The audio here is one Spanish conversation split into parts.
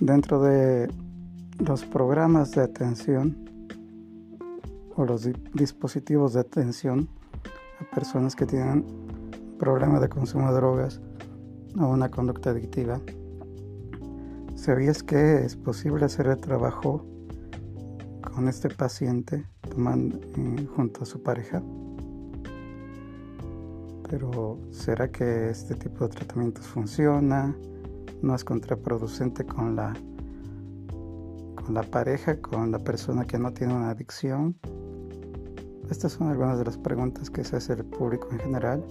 Dentro de los programas de atención o los dispositivos de atención a personas que tienen problemas de consumo de drogas o una conducta adictiva, ¿sabías que es posible hacer el trabajo con este paciente eh, junto a su pareja? Pero ¿será que este tipo de tratamientos funciona? ¿No es contraproducente con la con la pareja, con la persona que no tiene una adicción? Estas son algunas de las preguntas que se hace el público en general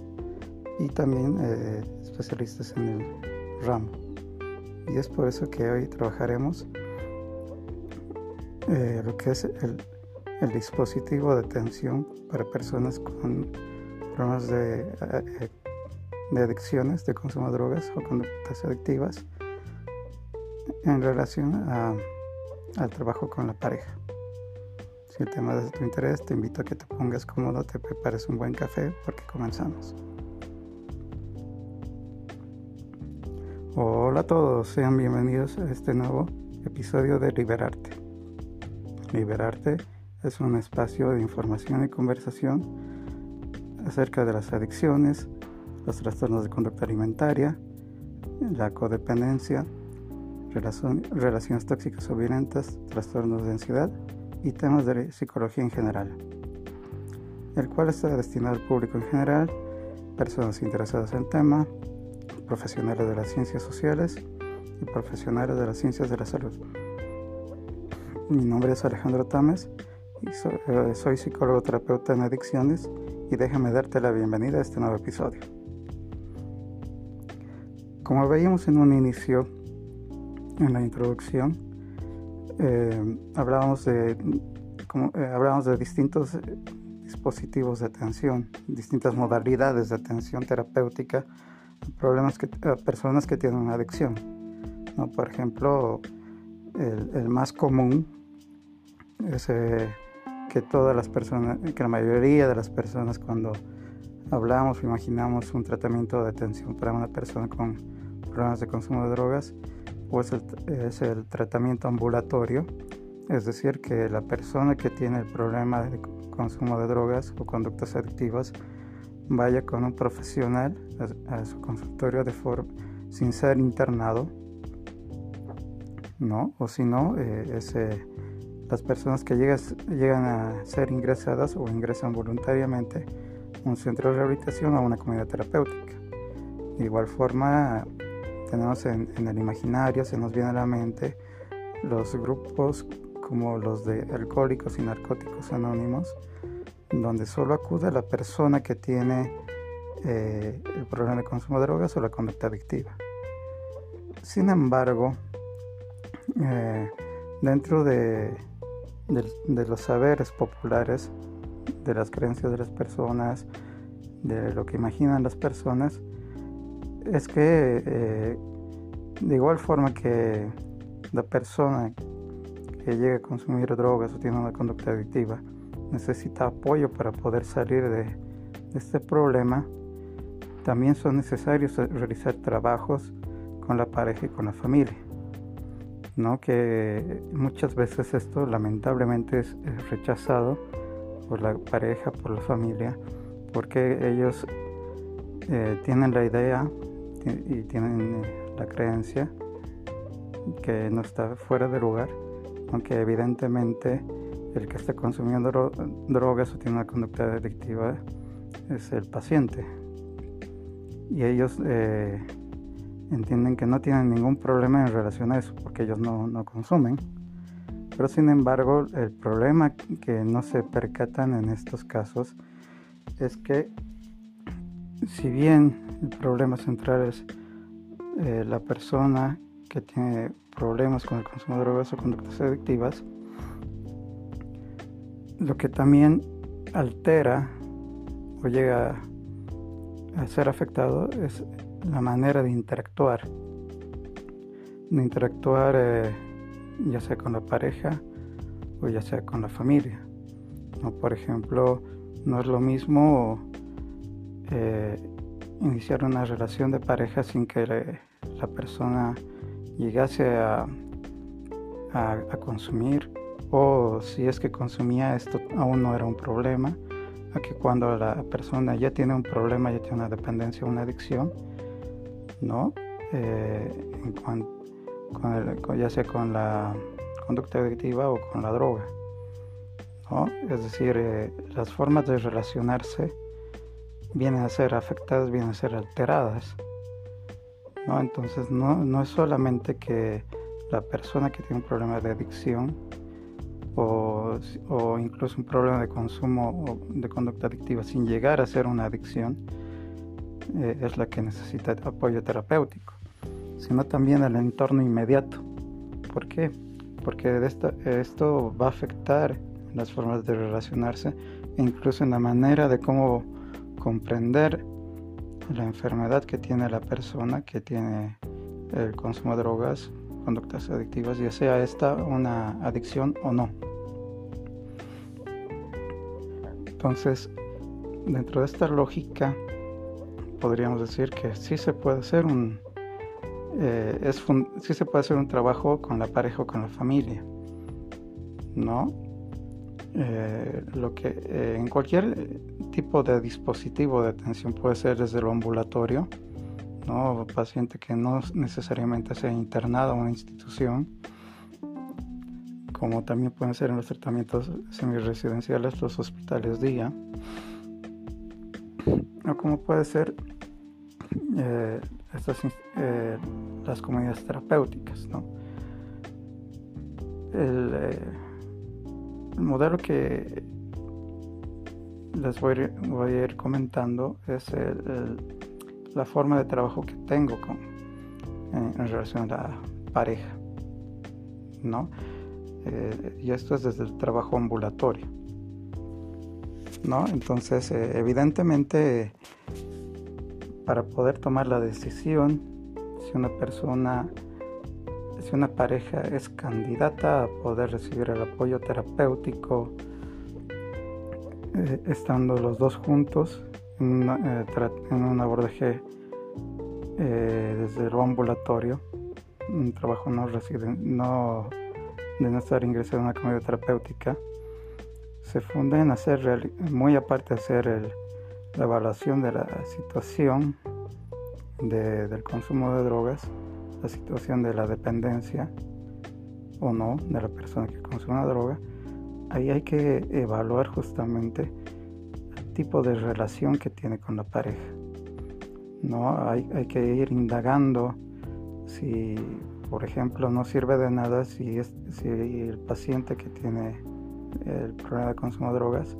y también eh, especialistas en el ramo. Y es por eso que hoy trabajaremos eh, lo que es el, el, dispositivo de atención para personas con problemas de, eh, de adicciones, de consumo de drogas o conductas adictivas en relación a, al trabajo con la pareja. Si el tema es de tu interés, te invito a que te pongas cómodo, te prepares un buen café porque comenzamos. Hola a todos, sean bienvenidos a este nuevo episodio de Liberarte. Liberarte es un espacio de información y conversación acerca de las adicciones, los trastornos de conducta alimentaria, la codependencia, relaciones tóxicas o violentas, trastornos de ansiedad y temas de psicología en general, el cual está destinado al público en general, personas interesadas en el tema, profesionales de las ciencias sociales y profesionales de las ciencias de la salud. Mi nombre es Alejandro Tames y eh, soy, psicólogo terapeuta en adicciones y déjame darte la bienvenida a este nuevo episodio. Como veíamos en un inicio, en la introducción, eh, hablábamos, de, eh, hablábamos de distintos dispositivos de atención, distintas modalidades de atención terapéutica problemas que, personas que tienen una adicción. ¿no? Por ejemplo, el, más común es eh, que todas las personas, que la mayoría de las personas cuando hablamos o imaginamos un tratamiento de atención para una persona con problemas de consumo de drogas, pues es el tratamiento ambulatorio, es decir, que la persona que tiene el problema de consumo de drogas o conductas adictivas vaya con un profesional a, su consultorio de forma sin ser internado, ¿no? O si no, eh, eh, las personas que llegan a ser ingresadas o ingresan voluntariamente a un centro de rehabilitación o a una comunidad terapéutica. De igual forma, tenemos en, el imaginario, se nos viene a la mente los grupos como los de alcohólicos y narcóticos anónimos, donde solo acude la persona que tiene eh, el problema de consumo de drogas o la conducta adictiva. Sin embargo, eh, dentro de, los saberes populares, de las creencias de las personas, de lo que imaginan las personas, es que eh, de igual forma que la persona que llega a consumir drogas o tiene una conducta adictiva necesita apoyo para poder salir de este problema, también son necesarios realizar trabajos con la pareja y con la familia. ¿no? Que muchas veces esto lamentablemente es, rechazado por la pareja, por la familia, porque ellos eh, tienen la idea y tienen eh, la creencia que no está fuera de lugar, aunque evidentemente el que está consumiendo drogas o tiene una conducta adictiva es el paciente, y ellos eh, entienden que no tienen ningún problema en relación a eso porque ellos no, no consumen. Pero sin embargo, el problema que no se percatan en estos casos es que si bien el problema central es eh, la persona que tiene problemas con el consumo de drogas o conductas adictivas, lo que también altera o llega a ser afectado es la manera de interactuar. De interactuar eh, ya sea con la pareja o ya sea con la familia. ¿no? Por ejemplo, no es lo mismo eh, iniciar una relación de pareja sin que la persona llegase a, consumir o si es que consumía esto aún no era un problema, a que cuando la persona ya tiene un problema, ya tiene una dependencia, una adicción, ¿no? Eh, ya sea con la conducta adictiva o con la droga. ¿no? Es decir, eh, las formas de relacionarse vienen a ser afectadas, vienen a ser alteradas. ¿no? Entonces no, no es solamente que la persona que tiene un problema de adicción o, o, incluso un problema de consumo o de conducta adictiva sin llegar a ser una adicción eh, es la que necesita apoyo terapéutico, sino también el entorno inmediato. ¿Por qué? Porque esto, esto va a afectar las formas de relacionarse e incluso en la manera de cómo comprender la enfermedad que tiene la persona que tiene el consumo de drogas, conductas adictivas, ya sea esta una adicción o no. Entonces, dentro de esta lógica, podríamos decir que sí se puede hacer un, eh, es sí se puede hacer un trabajo con la pareja o con la familia, ¿no? Eh, lo que eh, en cualquier tipo de dispositivo de atención puede ser desde lo ambulatorio, ¿no? paciente que no necesariamente sea internado en una institución, como también pueden ser en los tratamientos semiresidenciales, los hospitales día, o como puede ser eh, estas, las comunidades terapéuticas. ¿no? El, el modelo que les voy, a ir comentando es la forma de trabajo que tengo con, en, relación a la pareja. ¿no? Eh, y esto es desde el trabajo ambulatorio. ¿no? Entonces, eh, evidentemente, para poder tomar la decisión, si una persona si una pareja es candidata a poder recibir el apoyo terapéutico, eh, estando los dos juntos en, eh, un abordaje eh, desde lo ambulatorio, un trabajo no, no de no estar ingresado en una comunidad terapéutica, se funda en hacer, muy aparte de hacer la evaluación de la situación del consumo de drogas, la situación de la dependencia o no de la persona que consume la droga, ahí hay que evaluar justamente el tipo de relación que tiene con la pareja. ¿no? Hay, hay que ir indagando si, por ejemplo, no sirve de nada si, si el paciente que tiene el problema de consumo de drogas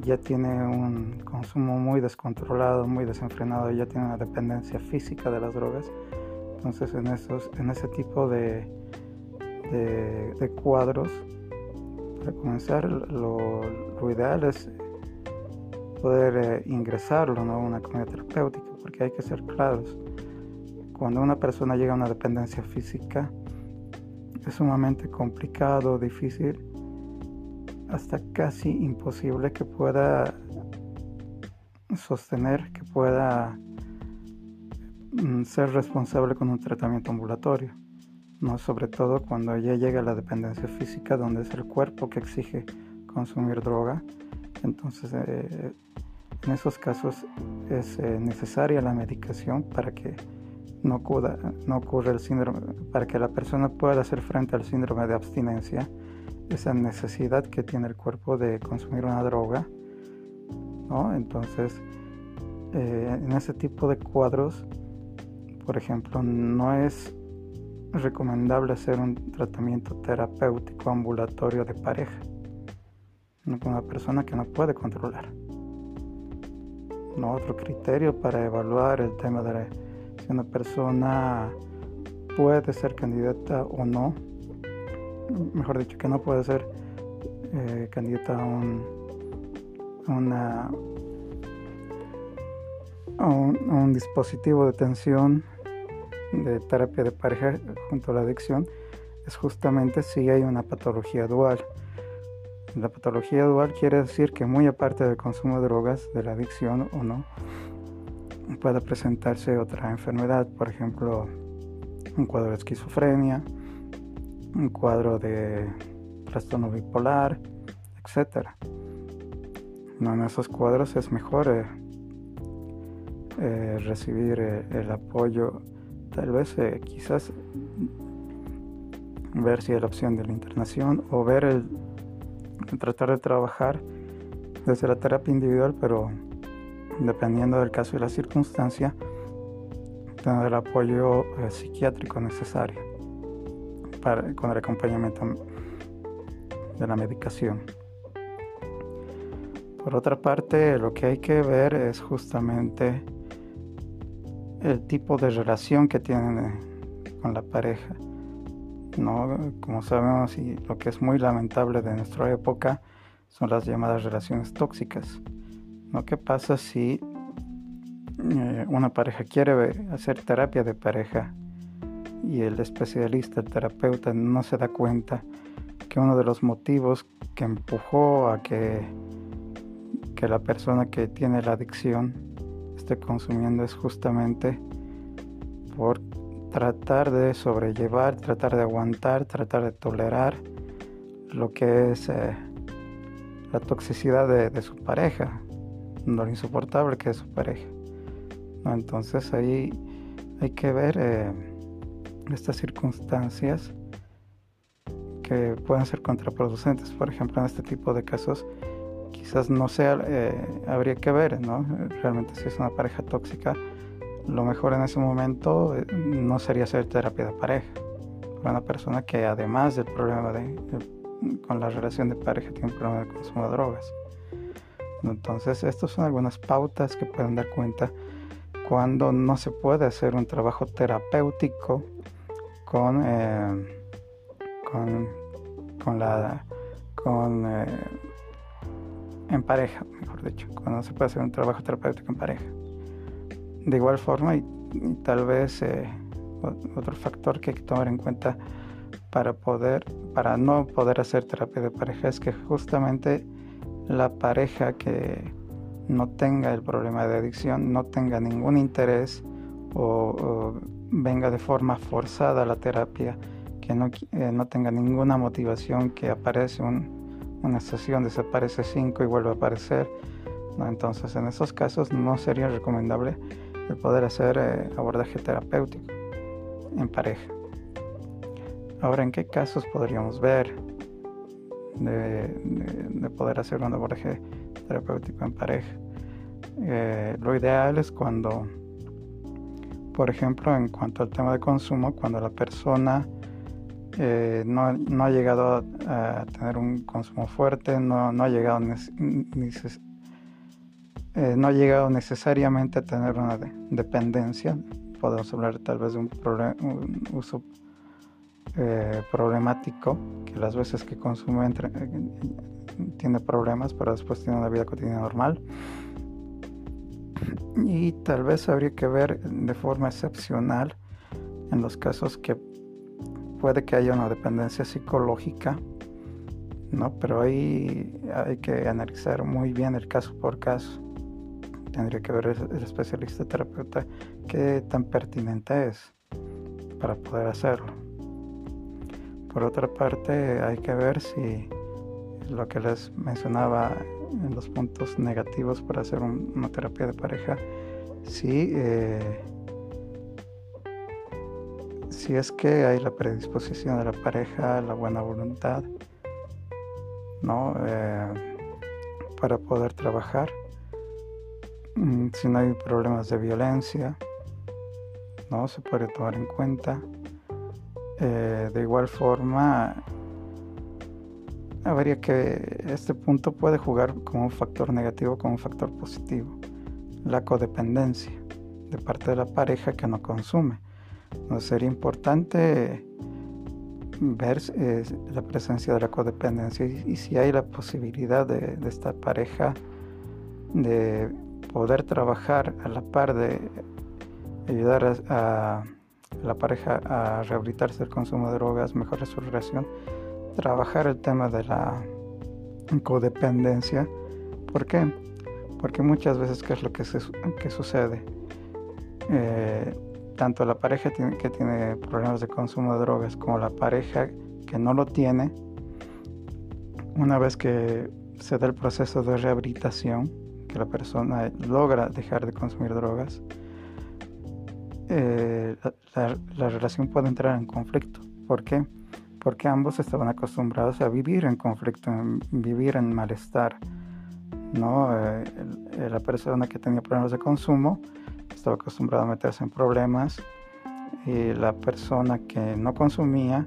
ya tiene un consumo muy descontrolado, muy desenfrenado, ya tiene una dependencia física de las drogas, entonces en, esos, en ese tipo de, de, cuadros, para comenzar, lo, ideal es poder eh, ingresarlo a una comunidad terapéutica, porque hay que ser claros. Cuando una persona llega a una dependencia física, es sumamente complicado, difícil, hasta casi imposible que pueda sostener, que pueda ser responsable con un tratamiento ambulatorio, no sobre todo cuando ya llega la dependencia física, donde es el cuerpo que exige consumir droga. Entonces, eh, en esos casos es eh, necesaria la medicación para que no, ocurra, no ocurra el síndrome, para que la persona pueda hacer frente al síndrome de abstinencia, esa necesidad que tiene el cuerpo de consumir una droga. ¿no? Entonces, eh, en ese tipo de cuadros, por ejemplo, no es recomendable hacer un tratamiento terapéutico ambulatorio de pareja con una persona que no puede controlar. Otro criterio para evaluar el tema de si una persona puede ser candidata o no, mejor dicho, que no puede ser eh, candidata a un, una, a un dispositivo de atención de terapia de pareja junto a la adicción es justamente si hay una patología dual. La patología dual quiere decir que muy aparte del consumo de drogas, de la adicción o no, puede presentarse otra enfermedad, por ejemplo, un cuadro de esquizofrenia, un cuadro de trastorno bipolar, etc. No, en esos cuadros es mejor eh, eh, recibir eh, el apoyo, tal vez quizás ver si hay la opción de la internación o ver el tratar de trabajar desde la terapia individual, pero dependiendo del caso y la circunstancia, tener el apoyo psiquiátrico necesario para, con el acompañamiento de la medicación. Por otra parte, lo que hay que ver es justamente el tipo de relación que tienen eh, con la pareja. ¿no? Como sabemos, y lo que es muy lamentable de nuestra época son las llamadas relaciones tóxicas. ¿no? ¿Qué pasa si eh, una pareja quiere hacer terapia de pareja y el especialista, el terapeuta, no se da cuenta que uno de los motivos que empujó a que, que la persona que tiene la adicción esté consumiendo es justamente por tratar de sobrellevar, tratar de aguantar, tratar de tolerar lo que es eh, la toxicidad de, su pareja, lo insoportable que es su pareja. Entonces ahí hay que ver eh, estas circunstancias que pueden ser contraproducentes. Por ejemplo, en este tipo de casos, quizás no sea, eh, habría que ver, ¿no? Realmente si es una pareja tóxica, lo mejor en ese momento eh, no sería hacer terapia de pareja. Una persona que además del problema de, con la relación de pareja tiene un problema de consumo de drogas. Entonces, estas son algunas pautas que pueden dar cuenta cuando no se puede hacer un trabajo terapéutico con, eh, con, la con en pareja, mejor dicho, cuando se puede hacer un trabajo terapéutico en pareja. De igual forma, y, tal vez eh, otro factor que hay que tomar en cuenta para poder, para no poder hacer terapia de pareja es que justamente la pareja que no tenga el problema de adicción, no tenga ningún interés o venga de forma forzada a la terapia, que no, eh, no tenga ninguna motivación, que aparece una sesión, desaparece cinco y vuelve a aparecer. Entonces en esos casos no sería recomendable el poder hacer eh, abordaje terapéutico en pareja. Ahora, ¿en qué casos podríamos ver de, de, poder hacer un abordaje terapéutico en pareja? Eh, lo ideal es cuando por ejemplo, en cuanto al tema de consumo, cuando la persona eh, no, ha llegado a, tener un consumo fuerte, no, ha llegado eh, no ha llegado necesariamente a tener una dependencia, podemos hablar tal vez de un, uso eh, problemático, que las veces que consume tiene problemas, pero después tiene una vida cotidiana normal. Y tal vez habría que ver de forma excepcional en los casos que puede que haya una dependencia psicológica, ¿no? Pero ahí hay que analizar muy bien el caso por caso. Tendría que ver el especialista terapeuta qué tan pertinente es para poder hacerlo. Por otra parte, hay que ver si lo que les mencionaba en los puntos negativos para hacer una terapia de pareja, si, eh, si es que hay la predisposición de la pareja, la buena voluntad, ¿no? Eh, para poder trabajar, mm, si no hay problemas de violencia, ¿no? Se puede tomar en cuenta. Eh, de igual forma, habría que este punto puede jugar como un factor negativo, como un factor positivo. La codependencia de parte de la pareja que no consume. No sería importante ver eh, la presencia de la codependencia y, si hay la posibilidad de, esta pareja de poder trabajar a la par de ayudar a, la pareja a rehabilitarse del consumo de drogas, mejorar su relación, trabajar el tema de la codependencia. ¿Por qué? Porque muchas veces, ¿qué es lo que, que sucede? Eh, tanto la pareja que tiene problemas de consumo de drogas como la pareja que no lo tiene, una vez que se da el proceso de rehabilitación, que la persona logra dejar de consumir drogas, eh, la, relación puede entrar en conflicto. ¿Por qué? Porque ambos estaban acostumbrados a vivir en conflicto, vivir en malestar. ¿no? Eh, la persona que tenía problemas de consumo estaba acostumbrada a meterse en problemas y la persona que no consumía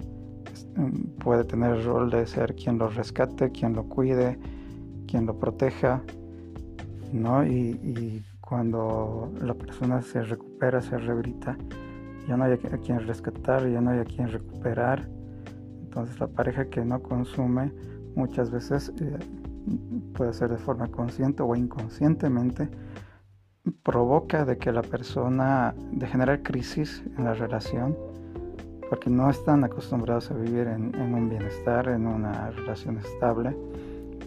mm, puede tener el rol de ser quien lo rescate, quien lo cuide, quien lo proteja, ¿no? Y, cuando la persona se recupera, se rehabilita, ya no hay a quien rescatar, ya no hay a quien recuperar. Entonces la pareja que no consume muchas veces eh, puede ser de forma consciente o inconscientemente provoca de que la persona de generar crisis en la relación porque no están acostumbrados a vivir en, un bienestar, en una relación estable,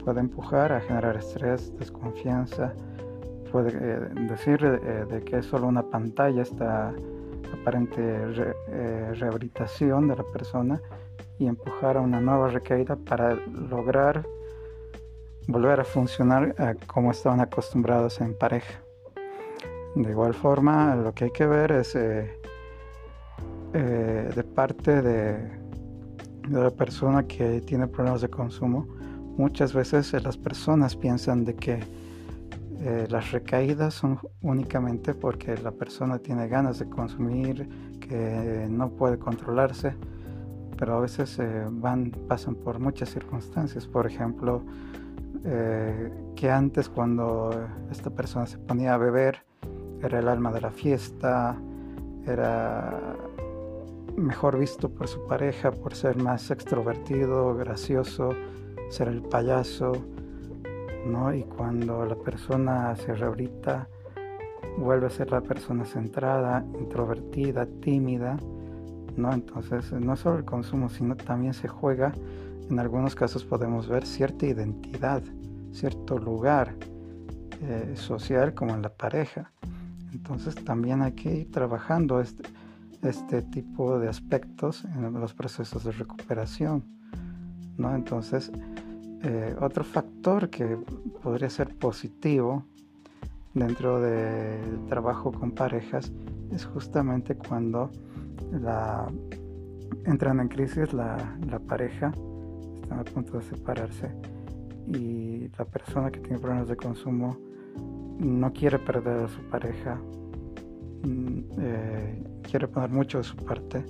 puede empujar a generar estrés, desconfianza, puede eh, decir eh, de que es solo una pantalla esta aparente eh, rehabilitación de la persona y empujar a una nueva recaída para lograr volver a funcionar como estaban acostumbrados en pareja. De igual forma, lo que hay que ver es eh, eh, de parte de, la persona que tiene problemas de consumo, muchas veces eh, las personas piensan de que las recaídas son únicamente porque la persona tiene ganas de consumir, que no puede controlarse, pero a veces van, pasan por muchas circunstancias. Por ejemplo, que antes cuando esta persona se ponía a beber, era el alma de la fiesta, era mejor visto por su pareja por ser más extrovertido, gracioso, ser el payaso, ¿no? Y cuando la persona se rehabilita, vuelve a ser la persona centrada, introvertida, tímida, ¿no? Entonces, no solo el consumo, sino también se juega, en algunos casos podemos ver cierta identidad, cierto lugar eh, social como en la pareja. Entonces también hay que ir trabajando este, este tipo de aspectos en los procesos de recuperación. ¿no? Entonces, eh, otro factor que podría ser positivo dentro del trabajo con parejas es justamente cuando la, entran en crisis la, la pareja, están a punto de separarse y la persona que tiene problemas de consumo no quiere perder a su pareja, mm, eh, quiere poner mucho de su parte.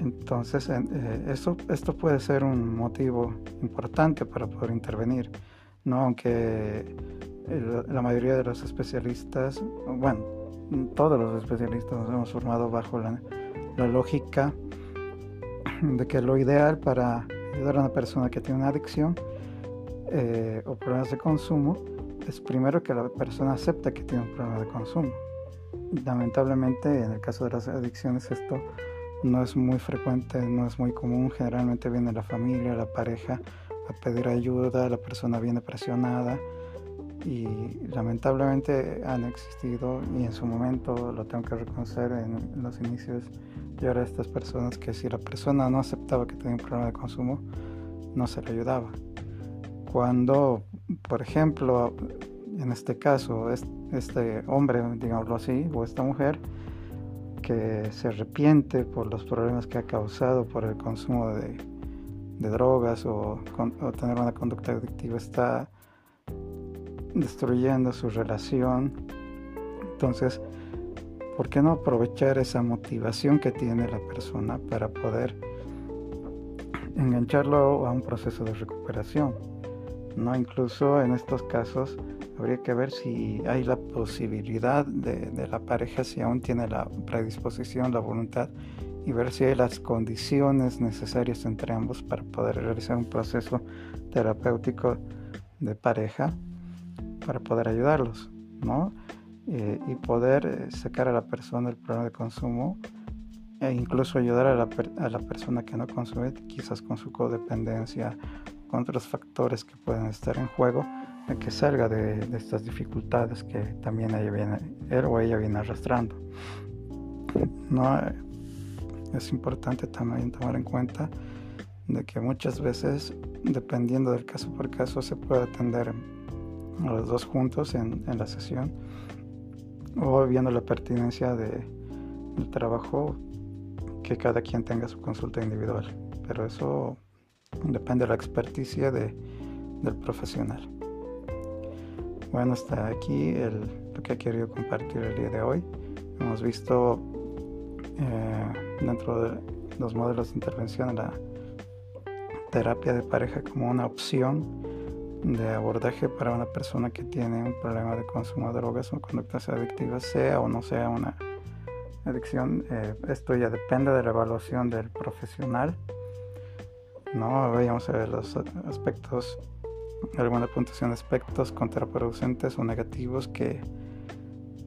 Entonces, eh, esto puede ser un motivo importante para poder intervenir, ¿no? Aunque la mayoría de los especialistas, bueno, todos los especialistas nos hemos formado bajo la, lógica de que lo ideal para ayudar a una persona que tiene una adicción eh, o problemas de consumo es primero que la persona acepta que tiene un problema de consumo. Lamentablemente, en el caso de las adicciones, esto no es muy frecuente, no es muy común. Generalmente viene la familia, la pareja a pedir ayuda, la persona viene presionada y lamentablemente han existido y en su momento lo tengo que reconocer en los inicios yo era estas personas que si la persona no aceptaba que tenía un problema de consumo no se le ayudaba cuando, por ejemplo, en este caso, este hombre, digámoslo así, o esta mujer, que se arrepiente por los problemas que ha causado por el consumo de, drogas o, o, tener una conducta adictiva, está destruyendo su relación. Entonces, ¿por qué no aprovechar esa motivación que tiene la persona para poder engancharlo a un proceso de recuperación? ¿No? Incluso en estos casos habría que ver si hay la posibilidad de, la pareja, si aún tiene la predisposición, la voluntad, y ver si hay las condiciones necesarias entre ambos para poder realizar un proceso terapéutico de pareja, para poder ayudarlos, ¿no? Eh, y poder eh, sacar a la persona del problema de consumo e incluso ayudar a la, a la persona que no consume, quizás con su codependencia otros factores que pueden estar en juego, que salga de, estas dificultades que también ella viene, él o ella viene arrastrando. No, es importante también tomar en cuenta de que muchas veces, dependiendo del caso por caso, se puede atender a los dos juntos en, la sesión o viendo la pertinencia de, del trabajo que cada quien tenga su consulta individual. Pero eso depende de la experticia de, del profesional. Bueno, hasta aquí el, lo que he querido compartir el día de hoy. Hemos visto eh, dentro de los modelos de intervención la terapia de pareja como una opción de abordaje para una persona que tiene un problema de consumo de drogas o conductas adictivas, sea o no sea una adicción. Eh, esto ya depende de la evaluación del profesional. ¿No? Vayamos a ver los aspectos, alguna puntuación de aspectos contraproducentes o negativos que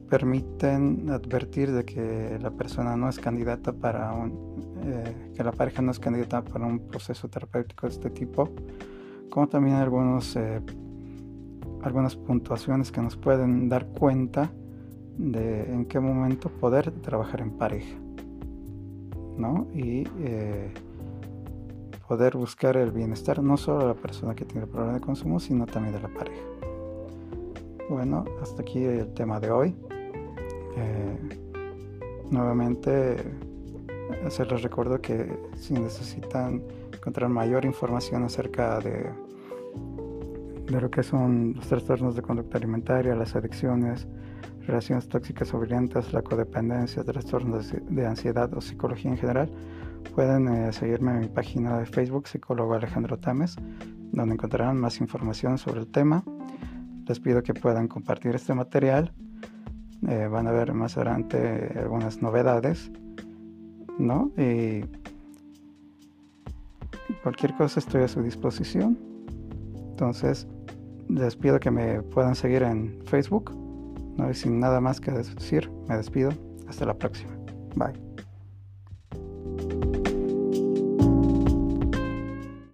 permiten advertir de que la persona no es candidata para un, eh, que la pareja no es candidata para un proceso terapéutico de este tipo, como también algunos, eh, algunas puntuaciones que nos pueden dar cuenta de en qué momento poder trabajar en pareja, ¿no? Y eh, poder buscar el bienestar no solo de la persona que tiene el problema de consumo, sino también de la pareja. Bueno, hasta aquí el tema de hoy. Eh, nuevamente les recuerdo que si necesitan encontrar mayor información acerca de, de lo que son los trastornos de conducta alimentaria, las adicciones, relaciones tóxicas o violentas, la codependencia, trastornos de ansiedad o psicología en general, pueden eh, seguirme en mi página de Facebook, psicólogo Alejandro Tames, donde encontrarán más información sobre el tema. Les pido que puedan compartir este material eh, van a ver más adelante algunas novedades, ¿no? Y cualquier cosa estoy a su disposición. Entonces, les pido que me puedan seguir en Facebook. ¿no? Y sin nada más que decir, me despido. Hasta la próxima. Bye.